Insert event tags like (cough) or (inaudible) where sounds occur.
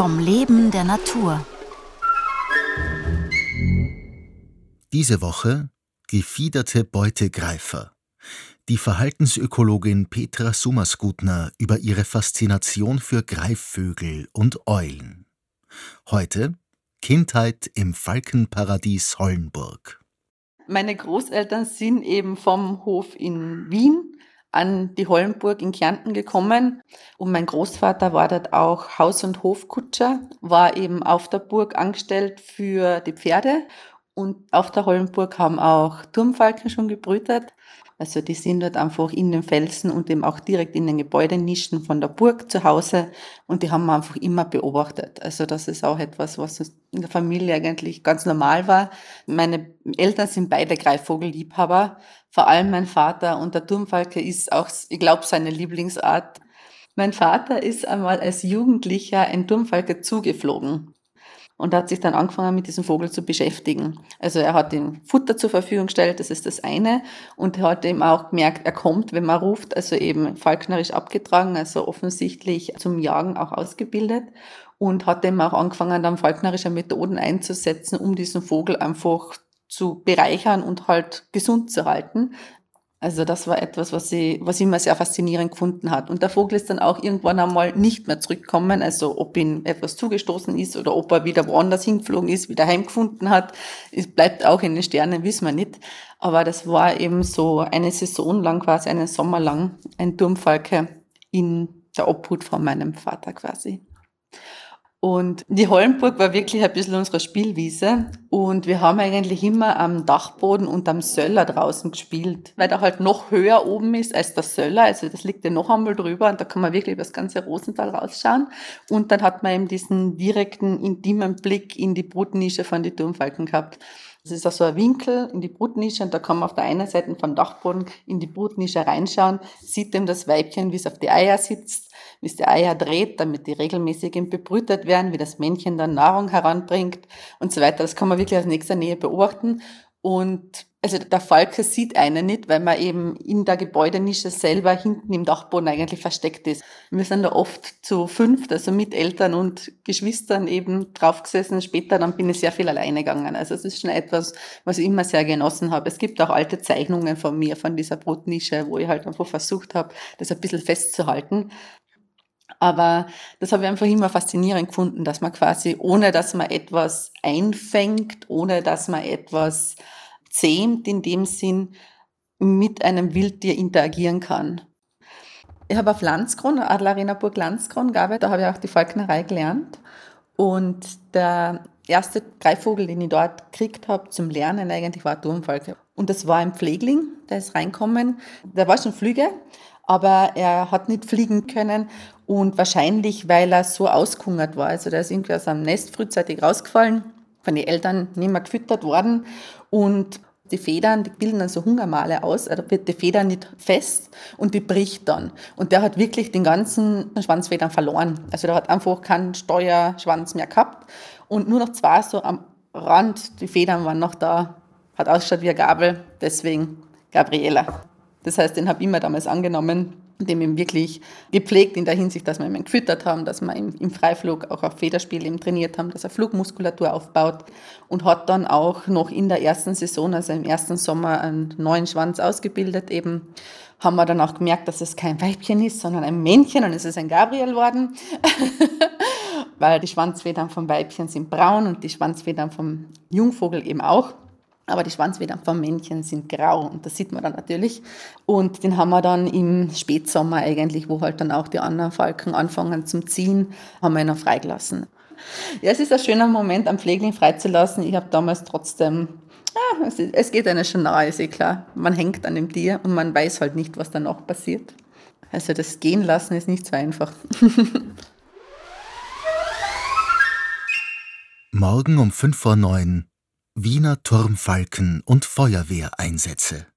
Vom Leben der Natur. Diese Woche gefiederte Beutegreifer. Die Verhaltensökologin Petra Summerskutner über ihre Faszination für Greifvögel und Eulen. Heute Kindheit im Falkenparadies Hollenburg. Meine Großeltern sind eben vom Hof in Wien an die Hollenburg in Kärnten gekommen. Und mein Großvater war dort auch Haus- und Hofkutscher, war eben auf der Burg angestellt für die Pferde und auf der Hollenburg haben auch Turmfalken schon gebrütet. Also die sind dort einfach in den Felsen und eben auch direkt in den Gebäudenischen von der Burg zu Hause und die haben wir einfach immer beobachtet. Also das ist auch etwas, was in der Familie eigentlich ganz normal war. Meine Eltern sind beide Greifvogelliebhaber, vor allem mein Vater und der Turmfalke ist auch, ich glaube, seine Lieblingsart. Mein Vater ist einmal als Jugendlicher ein Turmfalke zugeflogen und hat sich dann angefangen, mit diesem Vogel zu beschäftigen. Also er hat ihm Futter zur Verfügung gestellt, das ist das eine. Und er hat eben auch gemerkt, er kommt, wenn man ruft, also eben falknerisch abgetragen, also offensichtlich zum Jagen auch ausgebildet. Und hat eben auch angefangen, dann falknerische Methoden einzusetzen, um diesen Vogel einfach zu bereichern und halt gesund zu halten. Also das war etwas, was sie, was sie immer sehr faszinierend gefunden hat. Und der Vogel ist dann auch irgendwann einmal nicht mehr zurückgekommen. Also ob ihm etwas zugestoßen ist oder ob er wieder woanders hingeflogen ist, wieder heimgefunden hat, es bleibt auch in den Sternen, wissen wir nicht. Aber das war eben so eine Saison lang, quasi einen Sommer lang, ein Turmfalke in der Obhut von meinem Vater quasi. Und die Hollenburg war wirklich ein bisschen unsere Spielwiese. Und wir haben eigentlich immer am Dachboden und am Söller draußen gespielt, weil der halt noch höher oben ist als der Söller. Also das liegt ja noch einmal drüber und da kann man wirklich über das ganze Rosental rausschauen. Und dann hat man eben diesen direkten, intimen Blick in die Brutnische von den Turmfalken gehabt. Das ist also ein Winkel in die Brutnische und da kann man auf der einen Seite vom Dachboden in die Brutnische reinschauen, sieht eben das Weibchen, wie es auf die Eier sitzt, wie es die Eier dreht, damit die regelmäßig bebrütet werden, wie das Männchen dann Nahrung heranbringt und so weiter. Das kann man wirklich aus nächster Nähe beobachten. Und also der Falke sieht einen nicht, weil man eben in der Gebäudenische selber hinten im Dachboden eigentlich versteckt ist. Wir sind da oft zu fünft, also mit Eltern und Geschwistern eben draufgesessen. Später dann bin ich sehr viel alleine gegangen. Also es ist schon etwas, was ich immer sehr genossen habe. Es gibt auch alte Zeichnungen von mir, von dieser Brotnische, wo ich halt einfach versucht habe, das ein bisschen festzuhalten. Aber das habe ich einfach immer faszinierend gefunden, dass man quasi, ohne dass man etwas einfängt, ohne dass man etwas zähmt in dem Sinn, mit einem Wildtier interagieren kann. Ich habe auf Landskron, Adlerarena Burg Landskron gearbeitet, da habe ich auch die Falknerei gelernt. Und der erste Greifvogel, den ich dort gekriegt habe zum Lernen, eigentlich war ein Turmfalke. Und das war ein Pflegling, der ist reinkommen. Der war schon Flüge, aber er hat nicht fliegen können und wahrscheinlich, weil er so ausgehungert war. Also der ist irgendwie aus einem Nest frühzeitig rausgefallen, von den Eltern nicht mehr gefüttert worden und die Federn, die bilden dann so Hungermale aus, da wird die Feder nicht fest und die bricht dann. Und der hat wirklich den ganzen Schwanzfedern verloren. Also der hat einfach keinen Steuerschwanz mehr gehabt und nur noch zwei so am Rand, die Federn waren noch da, hat ausgeschaut wie eine Gabel, deswegen Gabriela. Das heißt, den habe ich mir damals angenommen dem eben wirklich gepflegt in der Hinsicht, dass wir ihn gefüttert haben, dass wir im, im Freiflug auch auf Federspiel eben trainiert haben, dass er Flugmuskulatur aufbaut und hat dann auch noch in der ersten Saison, also im ersten Sommer, einen neuen Schwanz ausgebildet eben. Haben wir dann auch gemerkt, dass es kein Weibchen ist, sondern ein Männchen und es ist ein Gabriel worden. (laughs) Weil die Schwanzfedern vom Weibchen sind braun und die Schwanzfedern vom Jungvogel eben auch aber die Schwanzfedern vom Männchen sind grau und das sieht man dann natürlich. Und den haben wir dann im Spätsommer eigentlich, wo halt dann auch die anderen Falken anfangen zum Ziehen, haben wir ihn noch freigelassen. Ja, es ist ein schöner Moment, am Pflegling freizulassen. Ich habe damals trotzdem, ja, es, es geht einem schon nahe, ist eh klar. Man hängt an dem Tier und man weiß halt nicht, was danach passiert. Also das Gehen lassen ist nicht so einfach. (laughs) Morgen um 5 vor 9 Wiener Turmfalken und Feuerwehreinsätze